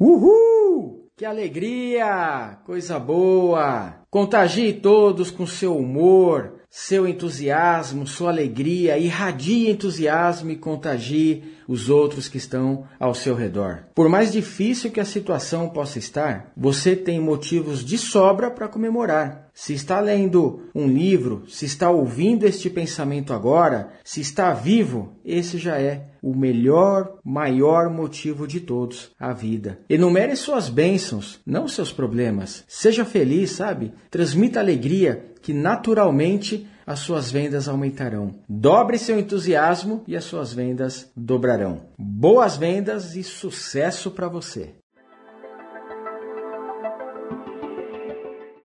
Uhul! Que alegria! Coisa boa! Contagie todos com seu humor, seu entusiasmo, sua alegria, irradie entusiasmo e contagie os outros que estão ao seu redor. Por mais difícil que a situação possa estar, você tem motivos de sobra para comemorar. Se está lendo um livro, se está ouvindo este pensamento agora, se está vivo, esse já é o melhor, maior motivo de todos, a vida. Enumere suas bênçãos, não seus problemas. Seja feliz, sabe? Transmita alegria, que naturalmente as suas vendas aumentarão. Dobre seu entusiasmo e as suas vendas dobrarão. Boas vendas e sucesso para você!